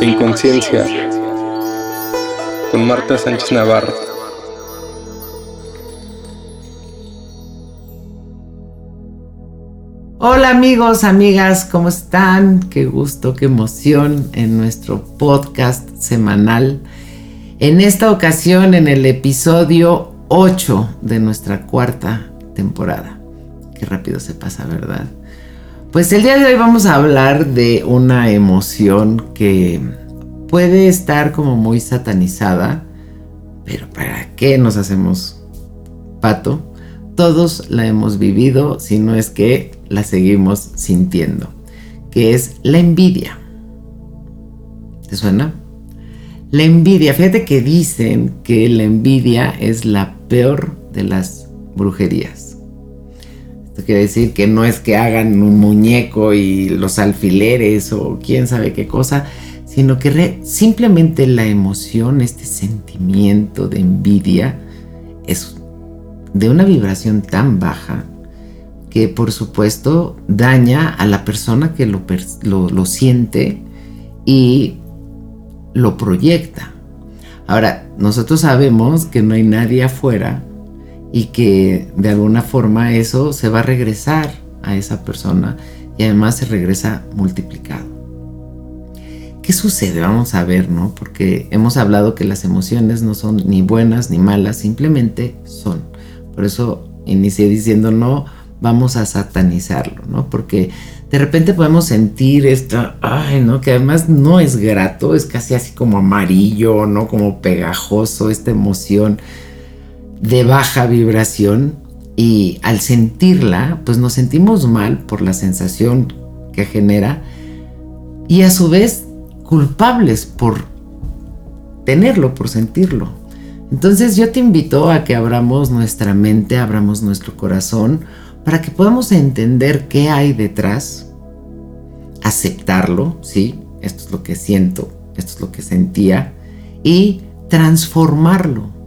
Inconsciencia con Marta Sánchez Navarro. Hola amigos, amigas, ¿cómo están? Qué gusto, qué emoción en nuestro podcast semanal. En esta ocasión, en el episodio 8 de nuestra cuarta temporada. Qué rápido se pasa, ¿verdad? Pues el día de hoy vamos a hablar de una emoción que puede estar como muy satanizada, pero ¿para qué nos hacemos pato? Todos la hemos vivido, si no es que la seguimos sintiendo, que es la envidia. ¿Te suena? La envidia, fíjate que dicen que la envidia es la peor de las brujerías quiere decir que no es que hagan un muñeco y los alfileres o quién sabe qué cosa, sino que simplemente la emoción, este sentimiento de envidia, es de una vibración tan baja que por supuesto daña a la persona que lo, lo siente y lo proyecta. Ahora, nosotros sabemos que no hay nadie afuera y que de alguna forma eso se va a regresar a esa persona y además se regresa multiplicado. ¿Qué sucede? Vamos a ver, ¿no? Porque hemos hablado que las emociones no son ni buenas ni malas, simplemente son. Por eso inicié diciendo no vamos a satanizarlo, ¿no? Porque de repente podemos sentir esto, ay, ¿no? Que además no es grato, es casi así como amarillo, ¿no? Como pegajoso, esta emoción de baja vibración y al sentirla, pues nos sentimos mal por la sensación que genera y a su vez culpables por tenerlo, por sentirlo. Entonces yo te invito a que abramos nuestra mente, abramos nuestro corazón, para que podamos entender qué hay detrás, aceptarlo, ¿sí? Esto es lo que siento, esto es lo que sentía, y transformarlo.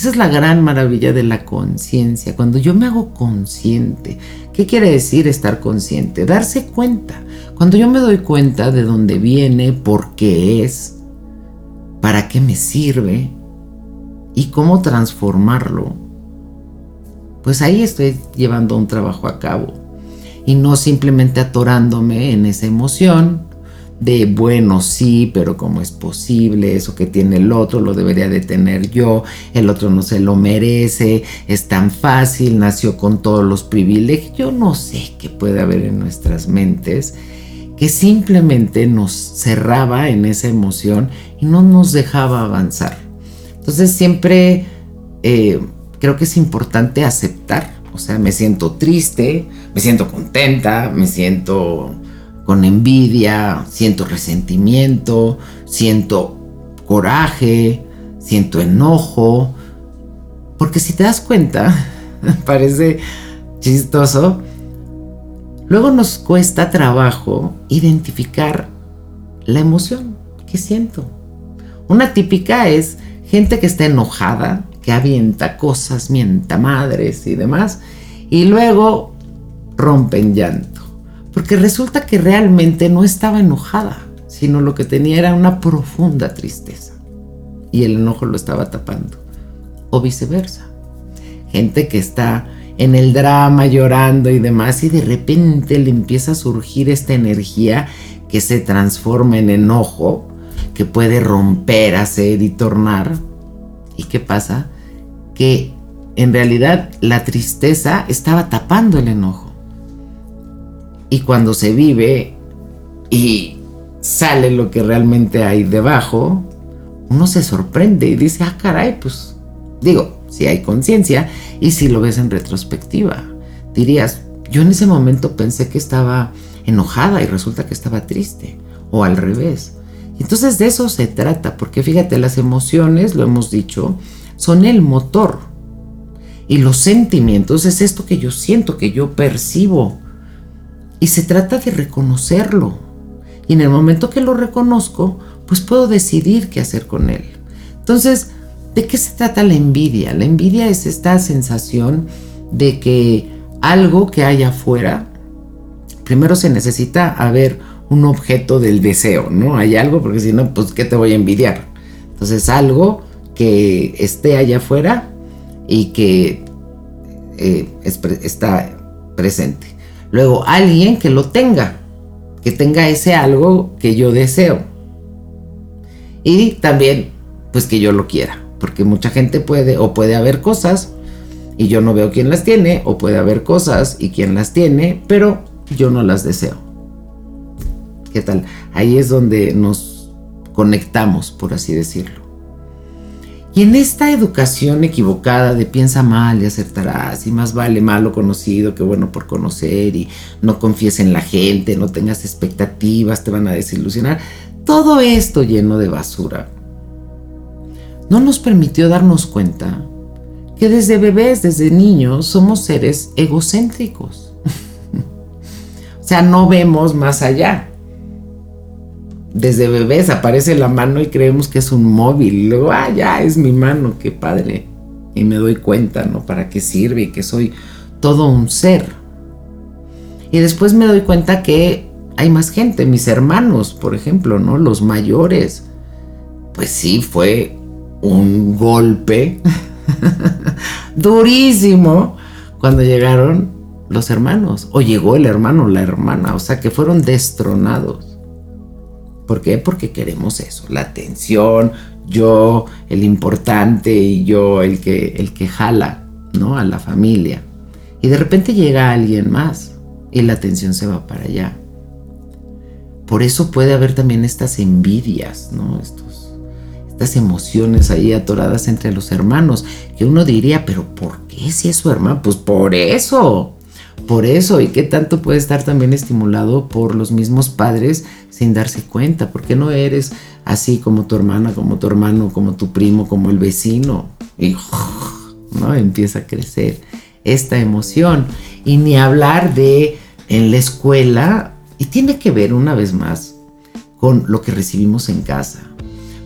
Esa es la gran maravilla de la conciencia. Cuando yo me hago consciente, ¿qué quiere decir estar consciente? Darse cuenta. Cuando yo me doy cuenta de dónde viene, por qué es, para qué me sirve y cómo transformarlo, pues ahí estoy llevando un trabajo a cabo. Y no simplemente atorándome en esa emoción, de bueno, sí, pero cómo es posible, eso que tiene el otro lo debería de tener yo, el otro no se lo merece, es tan fácil, nació con todos los privilegios, yo no sé qué puede haber en nuestras mentes que simplemente nos cerraba en esa emoción y no nos dejaba avanzar. Entonces siempre eh, creo que es importante aceptar, o sea, me siento triste, me siento contenta, me siento con envidia, siento resentimiento, siento coraje, siento enojo. Porque si te das cuenta, parece chistoso, luego nos cuesta trabajo identificar la emoción que siento. Una típica es gente que está enojada, que avienta cosas, mienta madres y demás, y luego rompen llanto. Porque resulta que realmente no estaba enojada, sino lo que tenía era una profunda tristeza. Y el enojo lo estaba tapando. O viceversa. Gente que está en el drama llorando y demás y de repente le empieza a surgir esta energía que se transforma en enojo, que puede romper, hacer y tornar. ¿Y qué pasa? Que en realidad la tristeza estaba tapando el enojo. Y cuando se vive y sale lo que realmente hay debajo, uno se sorprende y dice, ah, caray, pues digo, si hay conciencia y si lo ves en retrospectiva, dirías, yo en ese momento pensé que estaba enojada y resulta que estaba triste, o al revés. Entonces de eso se trata, porque fíjate, las emociones, lo hemos dicho, son el motor. Y los sentimientos es esto que yo siento, que yo percibo, y se trata de reconocerlo. Y en el momento que lo reconozco, pues puedo decidir qué hacer con él. Entonces, ¿de qué se trata la envidia? La envidia es esta sensación de que algo que hay afuera, primero se necesita haber un objeto del deseo, ¿no? Hay algo, porque si no, pues, ¿qué te voy a envidiar? Entonces, algo que esté allá afuera y que eh, está presente. Luego, alguien que lo tenga, que tenga ese algo que yo deseo. Y también, pues que yo lo quiera, porque mucha gente puede, o puede haber cosas y yo no veo quién las tiene, o puede haber cosas y quién las tiene, pero yo no las deseo. ¿Qué tal? Ahí es donde nos conectamos, por así decirlo. Y en esta educación equivocada de piensa mal y acertarás, y más vale malo conocido que bueno por conocer, y no confíes en la gente, no tengas expectativas, te van a desilusionar, todo esto lleno de basura, no nos permitió darnos cuenta que desde bebés, desde niños, somos seres egocéntricos. o sea, no vemos más allá. Desde bebés aparece la mano y creemos que es un móvil. Luego, ah, ya es mi mano, qué padre. Y me doy cuenta, ¿no? Para qué sirve y que soy todo un ser. Y después me doy cuenta que hay más gente, mis hermanos, por ejemplo, ¿no? Los mayores. Pues sí, fue un golpe durísimo cuando llegaron los hermanos, o llegó el hermano, la hermana, o sea que fueron destronados. ¿Por qué? Porque queremos eso, la atención, yo el importante y yo el que, el que jala, ¿no? A la familia. Y de repente llega alguien más y la atención se va para allá. Por eso puede haber también estas envidias, ¿no? estas emociones ahí atoradas entre los hermanos, que uno diría, pero ¿por qué si es su hermano? Pues por eso, por eso, y qué tanto puede estar también estimulado por los mismos padres sin darse cuenta, ¿por qué no eres así como tu hermana, como tu hermano, como tu primo, como el vecino? Y ¿no? empieza a crecer esta emoción. Y ni hablar de en la escuela, y tiene que ver una vez más con lo que recibimos en casa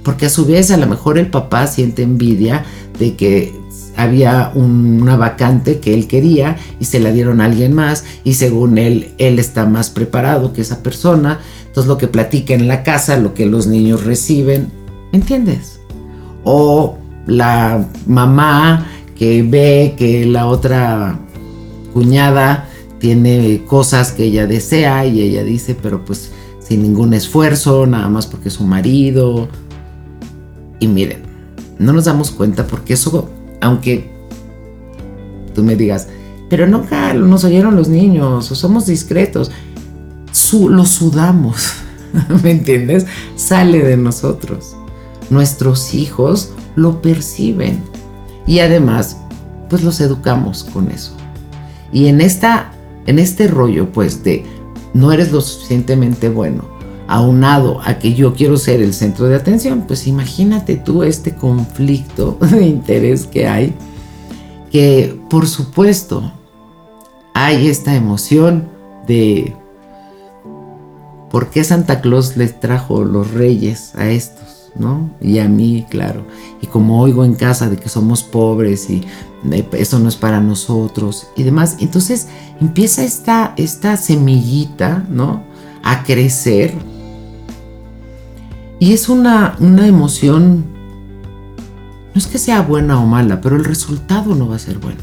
porque a su vez a lo mejor el papá siente envidia de que había una vacante que él quería y se la dieron a alguien más y según él, él está más preparado que esa persona. Entonces lo que platica en la casa, lo que los niños reciben, ¿entiendes? O la mamá que ve que la otra cuñada tiene cosas que ella desea y ella dice, pero pues sin ningún esfuerzo, nada más porque es su marido, y miren, no nos damos cuenta porque eso, aunque tú me digas, pero nunca nos oyeron los niños o somos discretos, lo sudamos, ¿me entiendes? Sale de nosotros. Nuestros hijos lo perciben y además, pues los educamos con eso. Y en esta, en este rollo, pues de no eres lo suficientemente bueno, aunado a que yo quiero ser el centro de atención, pues imagínate tú este conflicto de interés que hay, que por supuesto hay esta emoción de por qué Santa Claus les trajo los reyes a estos, ¿no? Y a mí, claro. Y como oigo en casa de que somos pobres y eso no es para nosotros y demás, entonces empieza esta, esta semillita, ¿no? A crecer y es una, una emoción, no es que sea buena o mala, pero el resultado no va a ser bueno.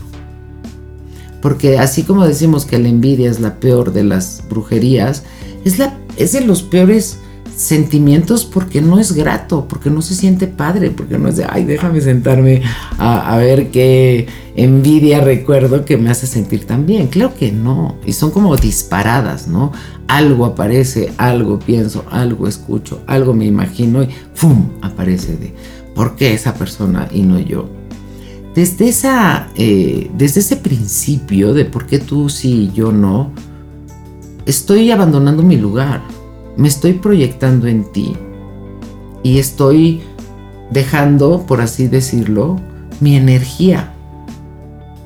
Porque así como decimos que la envidia es la peor de las brujerías, es, la, es de los peores sentimientos porque no es grato, porque no se siente padre, porque no es de, ay, déjame sentarme a, ver qué envidia recuerdo que me hace sentir tan bien. Claro que no, y son como disparadas, ¿no? Algo aparece, algo pienso, algo escucho, algo me imagino y ¡fum! aparece de, ¿por qué esa persona y no yo? Desde, esa, eh, desde ese principio de por qué tú sí y yo no, estoy abandonando mi lugar me estoy proyectando en ti y estoy dejando, por así decirlo, mi energía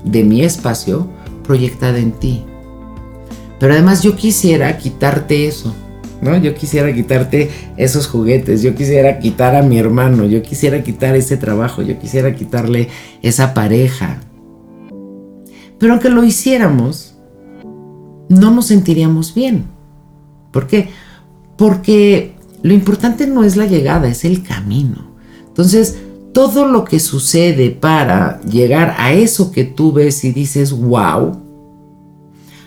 de mi espacio proyectada en ti. Pero además yo quisiera quitarte eso, ¿no? Yo quisiera quitarte esos juguetes, yo quisiera quitar a mi hermano, yo quisiera quitar ese trabajo, yo quisiera quitarle esa pareja. Pero aunque lo hiciéramos, no nos sentiríamos bien. ¿Por qué? Porque lo importante no es la llegada, es el camino. Entonces, todo lo que sucede para llegar a eso que tú ves y dices, wow,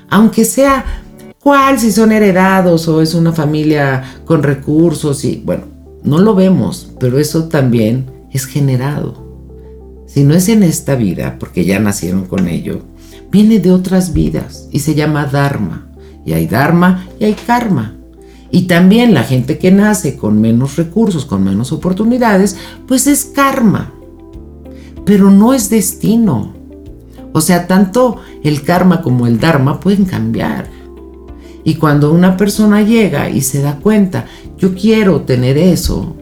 aunque sea cuál, si son heredados o es una familia con recursos y bueno, no lo vemos, pero eso también es generado. Si no es en esta vida, porque ya nacieron con ello, viene de otras vidas y se llama Dharma. Y hay Dharma y hay Karma. Y también la gente que nace con menos recursos, con menos oportunidades, pues es karma. Pero no es destino. O sea, tanto el karma como el dharma pueden cambiar. Y cuando una persona llega y se da cuenta, yo quiero tener eso,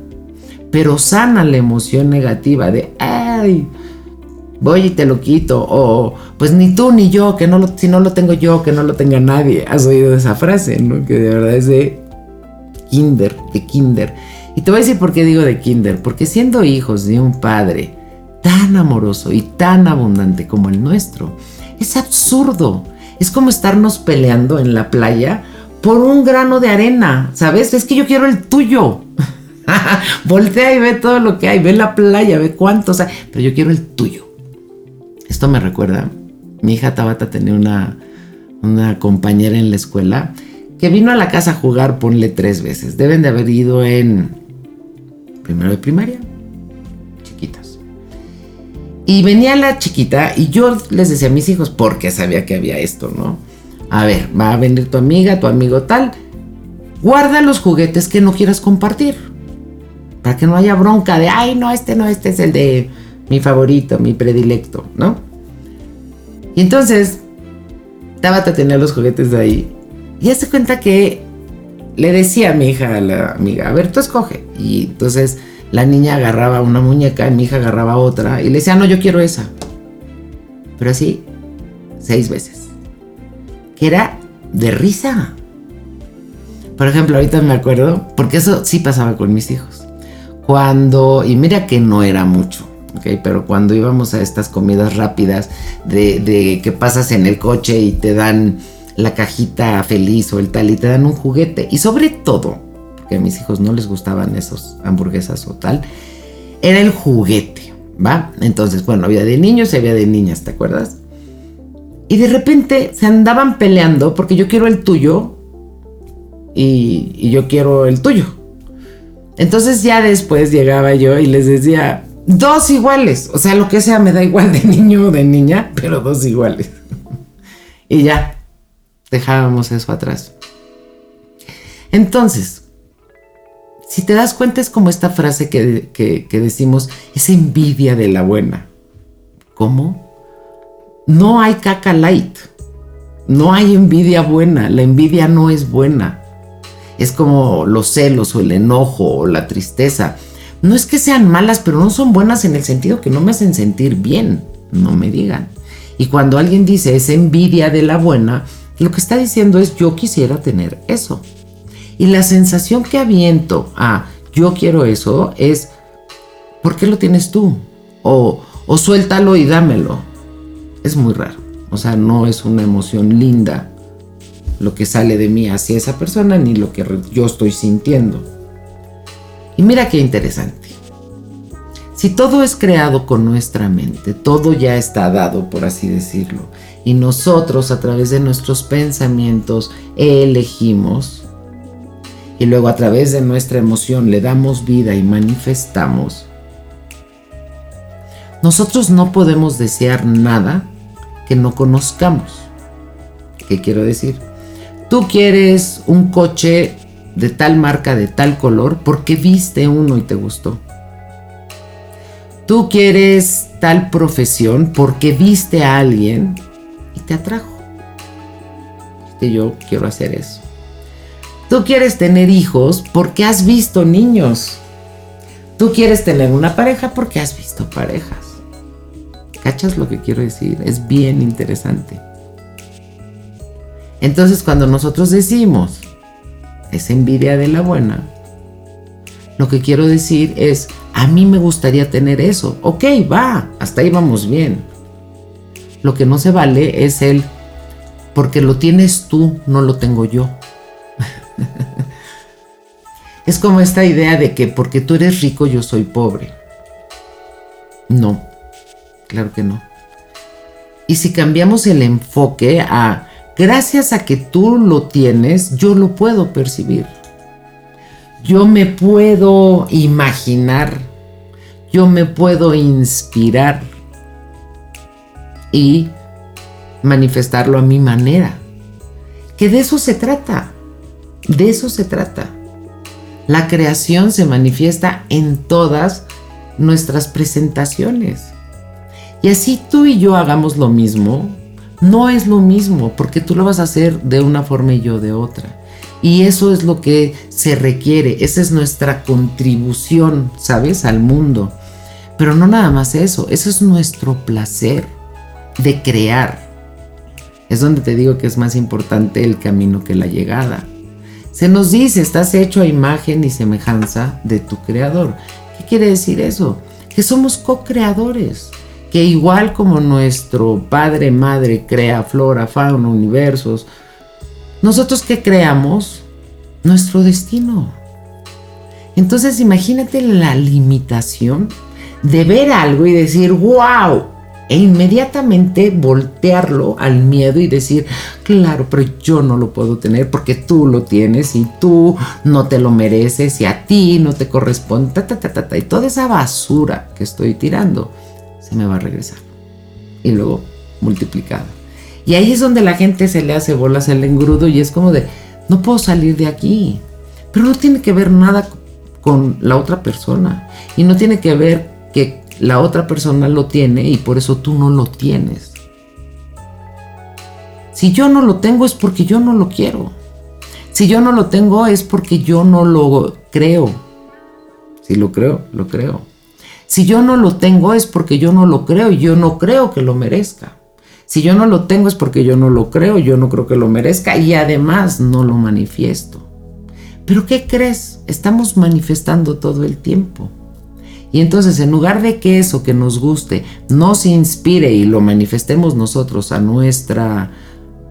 pero sana la emoción negativa de, ay, voy y te lo quito, o pues ni tú ni yo, que no lo, si no lo tengo yo, que no lo tenga nadie. Has oído esa frase, ¿no? Que de verdad es kinder, de kinder. Y te voy a decir por qué digo de kinder, porque siendo hijos de un padre tan amoroso y tan abundante como el nuestro, es absurdo. Es como estarnos peleando en la playa por un grano de arena, ¿sabes? Es que yo quiero el tuyo. Voltea y ve todo lo que hay, ve la playa, ve cuánto, o pero yo quiero el tuyo. Esto me recuerda, mi hija Tabata tenía una, una compañera en la escuela que vino a la casa a jugar, ponle tres veces. Deben de haber ido en primero de primaria, chiquitas. Y venía la chiquita y yo les decía a mis hijos, porque sabía que había esto, ¿no? A ver, va a venir tu amiga, tu amigo tal. Guarda los juguetes que no quieras compartir. Para que no haya bronca de, ay, no, este no, este es el de mi favorito, mi predilecto, ¿no? Y entonces, Tabata tenía los juguetes de ahí y hace cuenta que le decía a mi hija, a la amiga, a ver, tú escoge. Y entonces la niña agarraba una muñeca y mi hija agarraba otra y le decía, no, yo quiero esa. Pero así, seis veces. Que era de risa. Por ejemplo, ahorita me acuerdo, porque eso sí pasaba con mis hijos. Cuando, y mira que no era mucho, ¿ok? Pero cuando íbamos a estas comidas rápidas de, de que pasas en el coche y te dan la cajita feliz o el tal y te dan un juguete. Y sobre todo, porque a mis hijos no les gustaban esos hamburguesas o tal, era el juguete, ¿va? Entonces, bueno, había de niños y había de niñas, ¿te acuerdas? Y de repente se andaban peleando porque yo quiero el tuyo y, y yo quiero el tuyo. Entonces ya después llegaba yo y les decía, dos iguales, o sea, lo que sea me da igual de niño o de niña, pero dos iguales. y ya, dejábamos eso atrás. Entonces, si te das cuenta es como esta frase que, que, decimos, es envidia de la buena. ¿Cómo? No hay caca light. No hay envidia buena. La envidia no es buena. Es como los celos o el enojo o la tristeza. No es que sean malas, pero no son buenas en el sentido que no me hacen sentir bien. No me digan. Y cuando alguien dice es envidia de la buena, lo que está diciendo es yo quisiera tener eso. Y la sensación que aviento a yo quiero eso es ¿por qué lo tienes tú? O, o suéltalo y dámelo. Es muy raro. O sea, no es una emoción linda lo que sale de mí hacia esa persona ni lo que yo estoy sintiendo. Y mira qué interesante. Si todo es creado con nuestra mente, todo ya está dado, por así decirlo, y nosotros a través de nuestros pensamientos elegimos y luego a través de nuestra emoción le damos vida y manifestamos, nosotros no podemos desear nada que no conozcamos. ¿Qué quiero decir? Tú quieres un coche de tal marca, de tal color, porque viste uno y te gustó. Tú quieres tal profesión porque viste a alguien te atrajo. Que yo quiero hacer eso. Tú quieres tener hijos porque has visto niños. Tú quieres tener una pareja porque has visto parejas. ¿Cachas lo que quiero decir? Es bien interesante. Entonces cuando nosotros decimos, es envidia de la buena, lo que quiero decir es, a mí me gustaría tener eso. Ok, va, hasta ahí vamos bien. Lo que no se vale es el, porque lo tienes tú, no lo tengo yo. Es como esta idea de que porque tú eres rico yo soy pobre. No, claro que no. Y si cambiamos el enfoque a, gracias a que tú lo tienes, yo lo puedo percibir. Yo me puedo imaginar, yo me puedo inspirar y manifestarlo a mi manera. Que de eso se trata, de eso se trata. La creación se manifiesta en todas nuestras presentaciones. Y así tú y yo hagamos lo mismo, no es lo mismo, porque tú lo vas a hacer de una forma y yo de otra. Y eso es lo que se requiere, esa es nuestra contribución, ¿sabes?, al mundo. Pero no nada más eso, eso es nuestro placer de crear. Es donde te digo que es más importante el camino que la llegada. Se nos dice, estás hecho a imagen y semejanza de tu creador. ¿Qué quiere decir eso? Que somos co-creadores. Que igual como nuestro padre, madre crea flora, fauna, universos, nosotros que creamos nuestro destino. Entonces imagínate la limitación de ver algo y decir, wow, e inmediatamente voltearlo al miedo y decir, claro, pero yo no lo puedo tener porque tú lo tienes y tú no te lo mereces y a ti no te corresponde, ta, y toda esa basura que estoy tirando se me va a regresar. Y luego multiplicada. Y ahí es donde la gente se le hace bolas el engrudo y es como de, no puedo salir de aquí. Pero no tiene que ver nada con la otra persona. Y no tiene que ver que la otra persona lo tiene y por eso tú no lo tienes. Si yo no lo tengo es porque yo no lo quiero. Si yo no lo tengo es porque yo no lo creo. Si lo creo, lo creo. Si yo no lo tengo es porque yo no lo creo y yo no creo que lo merezca. Si yo no lo tengo es porque yo no lo creo, yo no creo que lo merezca y además no lo manifiesto. Pero ¿qué crees? Estamos manifestando todo el tiempo. Y entonces en lugar de que eso que nos guste nos inspire y lo manifestemos nosotros a nuestra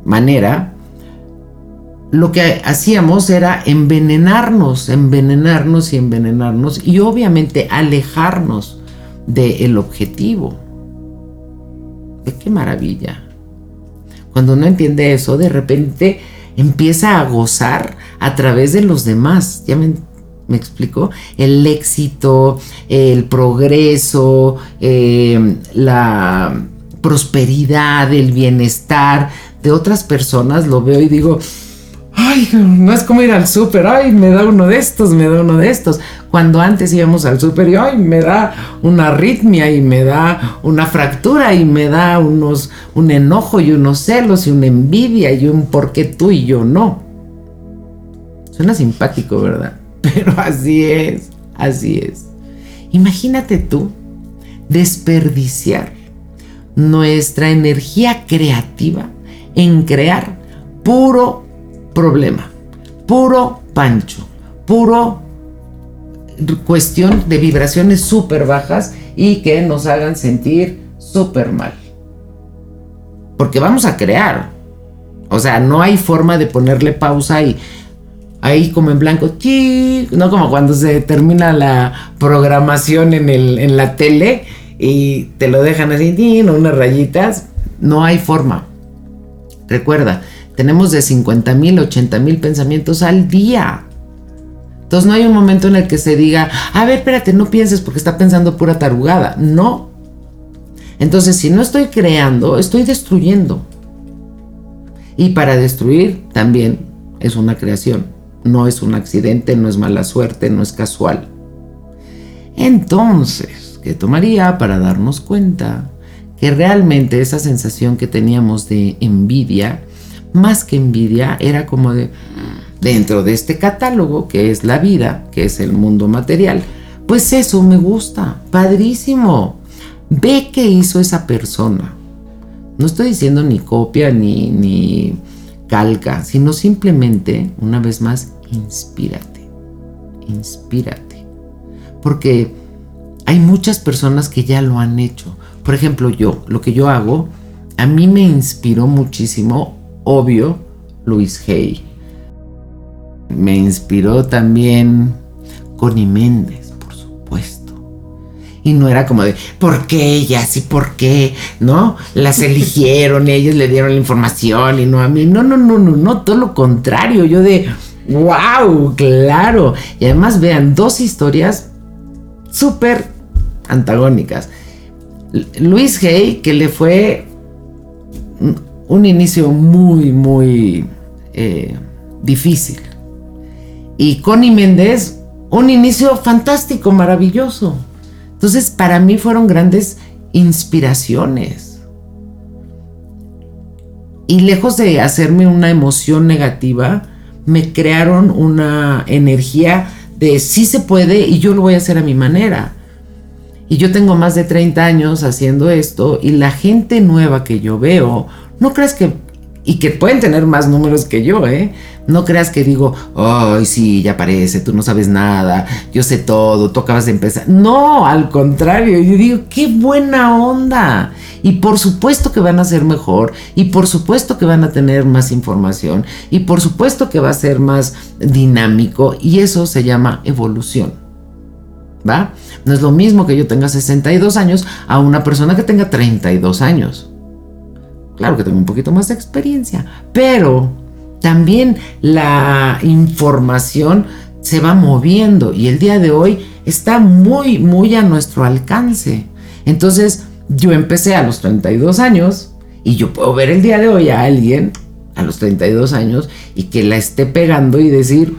manera, lo que hacíamos era envenenarnos, envenenarnos y envenenarnos y obviamente alejarnos del objetivo. ¡Qué maravilla! Cuando uno entiende eso, de repente empieza a gozar a través de los demás. ¿Ya me, ¿Me explico? El éxito, el progreso, eh, la prosperidad, el bienestar de otras personas, lo veo y digo, ay, no es como ir al súper, ay, me da uno de estos, me da uno de estos. Cuando antes íbamos al súper y, ay, me da una arritmia y me da una fractura y me da unos, un enojo y unos celos y una envidia y un por qué tú y yo no. Suena simpático, ¿verdad? Pero así es, así es. Imagínate tú desperdiciar nuestra energía creativa en crear puro problema, puro pancho, puro cuestión de vibraciones súper bajas y que nos hagan sentir súper mal. Porque vamos a crear. O sea, no hay forma de ponerle pausa y ahí como en blanco, no como cuando se termina la programación en, el, en la tele y te lo dejan así, unas rayitas, no hay forma. Recuerda, tenemos de 50 mil, 80 mil pensamientos al día. Entonces no hay un momento en el que se diga, a ver, espérate, no pienses porque está pensando pura tarugada. No. Entonces, si no estoy creando, estoy destruyendo. Y para destruir también es una creación no es un accidente, no es mala suerte, no es casual. Entonces, ¿qué tomaría para darnos cuenta que realmente esa sensación que teníamos de envidia, más que envidia, era como de, dentro de este catálogo que es la vida, que es el mundo material, pues eso me gusta, padrísimo. Ve qué hizo esa persona. No estoy diciendo ni copia ni, ni calca, sino simplemente, una vez más, inspírate, inspírate. Porque hay muchas personas que ya lo han hecho. Por ejemplo, yo, lo que yo hago, a mí me inspiró muchísimo, obvio, Luis Hay. Me inspiró también Connie Méndez, por supuesto. Y no era como de, ¿por qué ellas y por qué? ¿No? Las eligieron y ellos le dieron la información y no a mí. No, no, no, no, no, todo lo contrario. Yo de, wow, claro. Y además vean dos historias súper antagónicas. Luis Hay, que le fue un inicio muy, muy eh, difícil. Y Connie Méndez, un inicio fantástico, maravilloso. Entonces, para mí fueron grandes inspiraciones. Y lejos de hacerme una emoción negativa, me crearon una energía de sí se puede y yo lo voy a hacer a mi manera. Y yo tengo más de 30 años haciendo esto y la gente nueva que yo veo, no crees que y que pueden tener más números que yo, ¿eh? No creas que digo, ay, sí, ya parece, tú no sabes nada, yo sé todo, tú acabas de empezar. No, al contrario, yo digo, qué buena onda. Y por supuesto que van a ser mejor, y por supuesto que van a tener más información, y por supuesto que va a ser más dinámico, y eso se llama evolución. ¿Va? No es lo mismo que yo tenga 62 años a una persona que tenga 32 años. Claro que tengo un poquito más de experiencia, pero también la información se va moviendo y el día de hoy está muy, muy a nuestro alcance. Entonces, yo empecé a los 32 años y yo puedo ver el día de hoy a alguien a los 32 años y que la esté pegando y decir,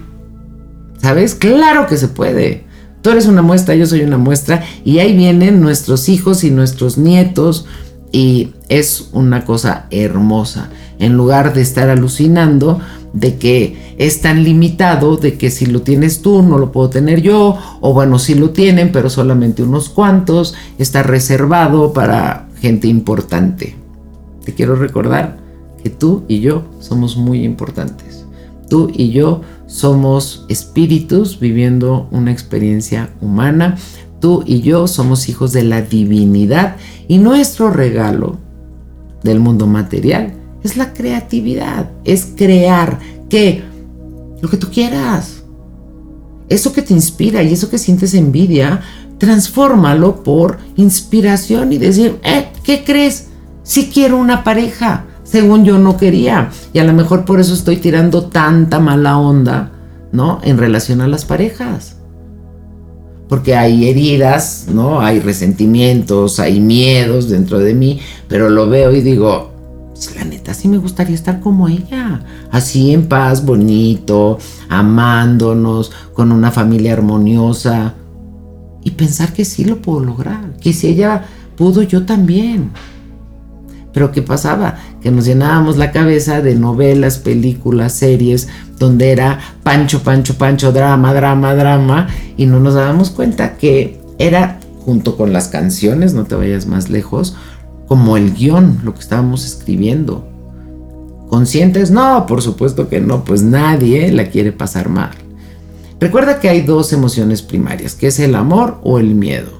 ¿sabes? Claro que se puede. Tú eres una muestra, yo soy una muestra y ahí vienen nuestros hijos y nuestros nietos, y es una cosa hermosa. En lugar de estar alucinando de que es tan limitado, de que si lo tienes tú no lo puedo tener yo, o bueno, si lo tienen, pero solamente unos cuantos, está reservado para gente importante. Te quiero recordar que tú y yo somos muy importantes. Tú y yo somos espíritus viviendo una experiencia humana. Tú y yo somos hijos de la divinidad y nuestro regalo del mundo material es la creatividad, es crear que lo que tú quieras. Eso que te inspira y eso que sientes envidia, transfórmalo por inspiración y decir, eh, ¿qué crees? Si quiero una pareja, según yo no quería. Y a lo mejor por eso estoy tirando tanta mala onda, ¿no? En relación a las parejas porque hay heridas, ¿no? Hay resentimientos, hay miedos dentro de mí, pero lo veo y digo, pues, la neta sí me gustaría estar como ella, así en paz, bonito, amándonos, con una familia armoniosa y pensar que sí lo puedo lograr, que si ella pudo, yo también. Pero ¿qué pasaba? Que nos llenábamos la cabeza de novelas, películas, series, donde era Pancho, Pancho, Pancho, drama, drama, drama, y no nos dábamos cuenta que era, junto con las canciones, no te vayas más lejos, como el guion, lo que estábamos escribiendo. ¿Conscientes? No, por supuesto que no, pues nadie la quiere pasar mal. Recuerda que hay dos emociones primarias, que es el amor o el miedo.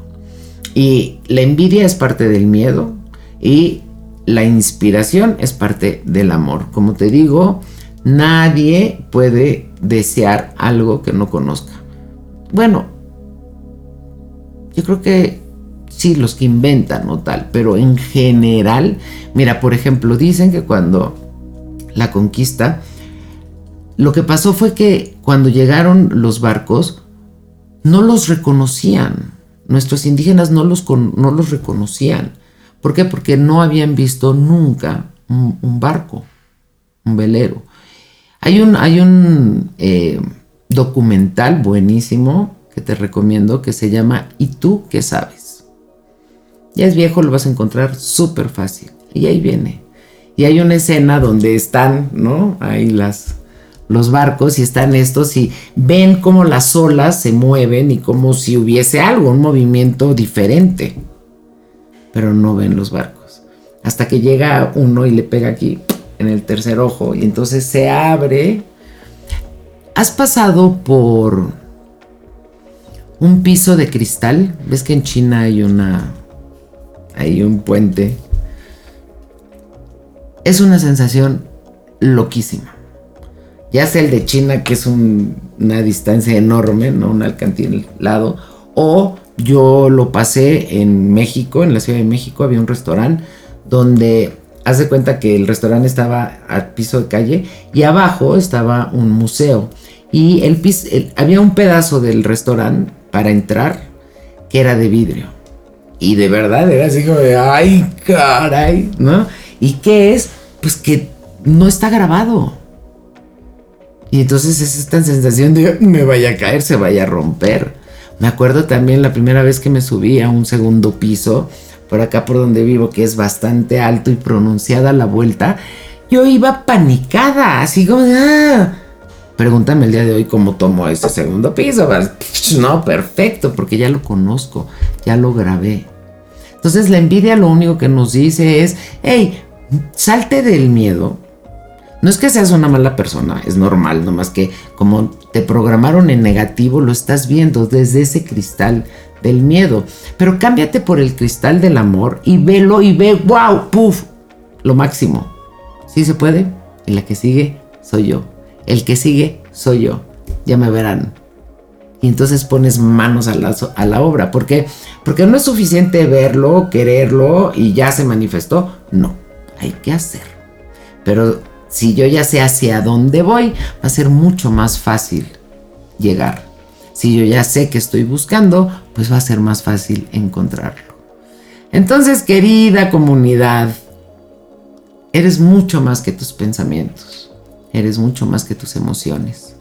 Y la envidia es parte del miedo y la inspiración es parte del amor. Como te digo, nadie puede desear algo que no conozca. Bueno, yo creo que sí, los que inventan o tal, pero en general, mira, por ejemplo, dicen que cuando la conquista, lo que pasó fue que cuando llegaron los barcos, no los reconocían. Nuestros indígenas no los, no los reconocían. ¿Por qué? Porque no habían visto nunca un, barco, un velero. Hay un, hay un eh, documental buenísimo que te recomiendo que se llama ¿Y tú qué sabes? Ya es viejo, lo vas a encontrar súper fácil. Y ahí viene. Y hay una escena donde están, ¿no? Ahí las, los barcos y están estos y ven cómo las olas se mueven y como si hubiese algo, un movimiento diferente pero no ven los barcos. Hasta que llega uno y le pega aquí en el tercer ojo y entonces se abre. ¿Has pasado por un piso de cristal? ¿Ves que en China hay una hay un puente? Es una sensación loquísima. ya sea el de China, que es una distancia enorme, ¿no? Un alcantilado, o yo lo pasé en México, en la Ciudad de México, había un restaurante donde hace cuenta que el restaurante estaba al piso de calle y abajo estaba un museo. Y el, había un pedazo del restaurante para entrar que era de vidrio. Y de verdad era así como de, ay, caray, ¿no? ¿Y qué es? Pues que no está grabado. Y entonces es esta sensación de me vaya a caer, se vaya a romper. Me acuerdo también la primera vez que me subí a un segundo piso, por acá por donde vivo, que es bastante alto y pronunciada la vuelta, yo iba panicada, así como ah". Pregúntame el día de hoy cómo tomo ese segundo piso. No, perfecto, porque ya lo conozco, ya lo grabé. Entonces la envidia lo único que nos dice es, hey, salte del miedo, no es que seas una mala persona, es normal, nomás que como te programaron en negativo, lo estás viendo desde ese cristal del miedo. Pero cámbiate por el cristal del amor y velo y ve, wow, puff, lo máximo. ¿Sí se puede? Y la que sigue soy yo. El que sigue soy yo. Ya me verán. Y entonces pones manos a la, a la obra. ¿Por qué? Porque no es suficiente verlo, quererlo y ya se manifestó. No, hay que hacer. Pero si yo ya sé hacia dónde voy, va a ser mucho más fácil llegar. Si yo ya sé que estoy buscando, pues va a ser más fácil encontrarlo. Entonces, querida comunidad, eres mucho más que tus pensamientos, eres mucho más que tus emociones.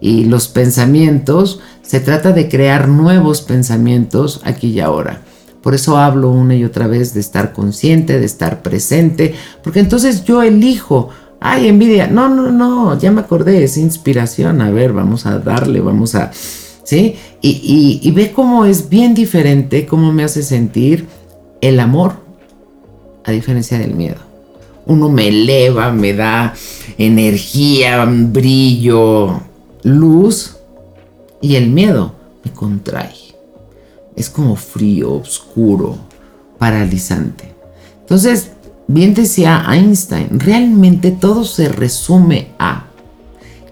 Y los pensamientos, se trata de crear nuevos pensamientos aquí y ahora. Por eso hablo una y otra vez de estar consciente, de estar presente, porque entonces yo elijo Ay, envidia. No, no, no, ya me acordé, es inspiración. A ver, vamos a darle, vamos a... ¿Sí? Y, y, ve cómo es bien diferente, cómo me hace sentir el amor, a diferencia del miedo. Uno me eleva, me da energía, brillo, luz, y el miedo me contrae. Es como frío, oscuro, paralizante. Entonces, Bien decía Einstein, realmente todo se resume a,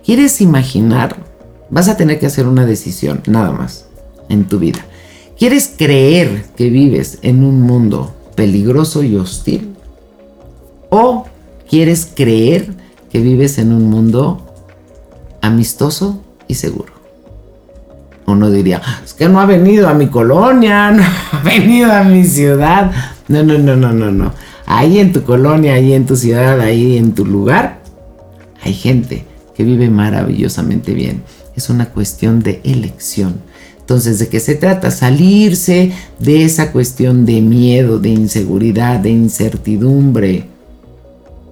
¿quieres imaginar? Vas a tener que hacer una decisión, nada más, en tu vida. ¿Quieres creer que vives en un mundo peligroso y hostil? ¿O quieres creer que vives en un mundo amistoso y seguro? Uno diría, es que no ha venido a mi colonia, no ha venido a mi ciudad. No, no, no, no, no, no ahí en tu colonia, ahí en tu ciudad, ahí en tu lugar, hay gente que vive maravillosamente bien. Es una cuestión de elección. Entonces, ¿de qué se trata? Salirse de esa cuestión de miedo, de inseguridad, de incertidumbre,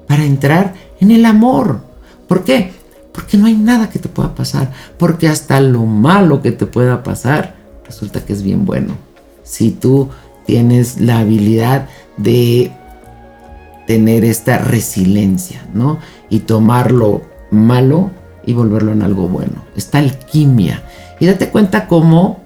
para entrar en el amor. ¿Por qué? Porque no hay nada que te pueda pasar. Porque hasta lo malo que te pueda pasar resulta que es bien bueno. Si tú tienes la habilidad de tener esta resiliencia, ¿no? Y tomar lo malo y volverlo en algo bueno. Esta alquimia. Y date cuenta cómo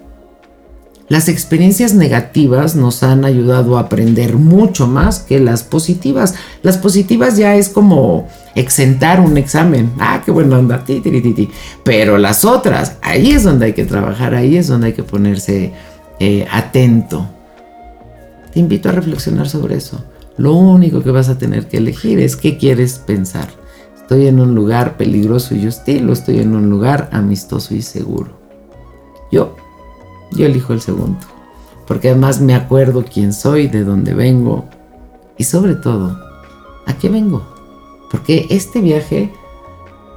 las experiencias negativas nos han ayudado a aprender mucho más que las positivas. Las positivas ya es como exentar un examen. Ah, qué buena onda. Ti, ti, ti, Pero las otras, ahí es donde hay que trabajar, ahí es donde hay que ponerse eh, atento. Te invito a reflexionar sobre eso. Lo único que vas a tener que elegir es qué quieres pensar. ¿Estoy en un lugar peligroso y hostil o estoy en un lugar amistoso y seguro? Yo, yo elijo el segundo. Porque además me acuerdo quién soy, de dónde vengo y sobre todo, ¿a qué vengo? Porque este viaje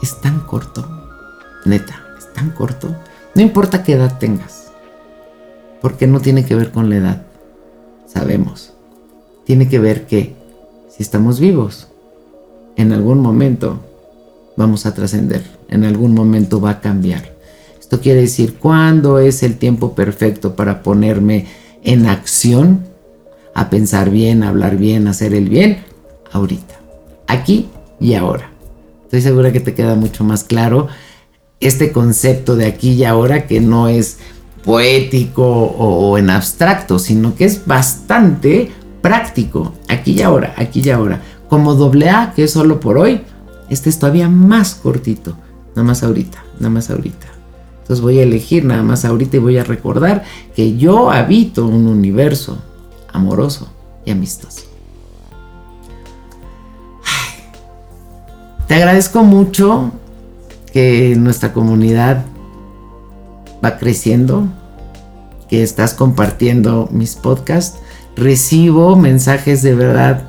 es tan corto, neta, es tan corto. No importa qué edad tengas, porque no tiene que ver con la edad, sabemos tiene que ver que si estamos vivos, en algún momento vamos a trascender, en algún momento va a cambiar. Esto quiere decir, ¿cuándo es el tiempo perfecto para ponerme en acción, a pensar bien, a hablar bien, a hacer el bien? Ahorita, aquí y ahora. Estoy segura que te queda mucho más claro este concepto de aquí y ahora que no es poético o, en abstracto, sino que es bastante práctico, aquí y ahora, aquí y ahora. Como doble A, que es solo por hoy, este es todavía más cortito. nada más ahorita, nada más ahorita. Entonces voy a elegir nada más ahorita y voy a recordar que yo habito un universo amoroso y amistoso. Te agradezco mucho que nuestra comunidad va creciendo, que estás compartiendo mis podcasts. Recibo mensajes de verdad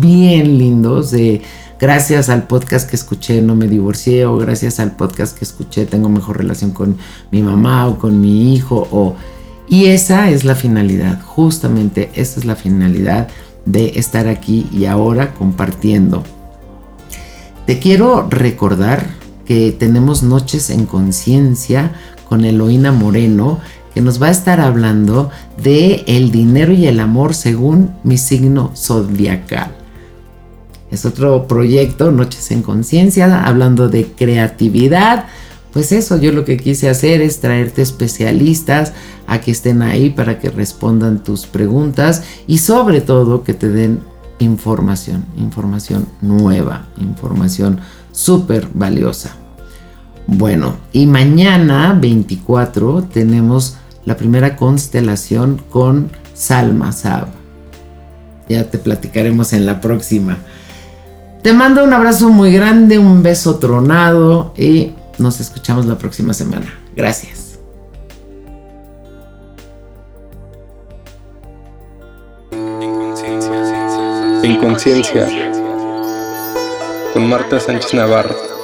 bien lindos de gracias al podcast que escuché no me divorcié o gracias al podcast que escuché tengo mejor relación con mi mamá o con mi hijo o y esa es la finalidad, justamente esa es la finalidad de estar aquí y ahora compartiendo. Te quiero recordar que tenemos noches en conciencia con Eloína Moreno que nos va a estar hablando de el dinero y el amor según mi signo zodiacal. Es otro proyecto, Noches en Conciencia, hablando de creatividad. Pues eso, yo lo que quise hacer es traerte especialistas a que estén ahí para que respondan tus preguntas y sobre todo que te den información, información nueva, información súper valiosa. Bueno, y mañana 24 tenemos la primera constelación con Salma Sab. Ya te platicaremos en la próxima. Te mando un abrazo muy grande, un beso tronado y nos escuchamos la próxima semana. Gracias. En conciencia. Con Marta Sánchez Navarro.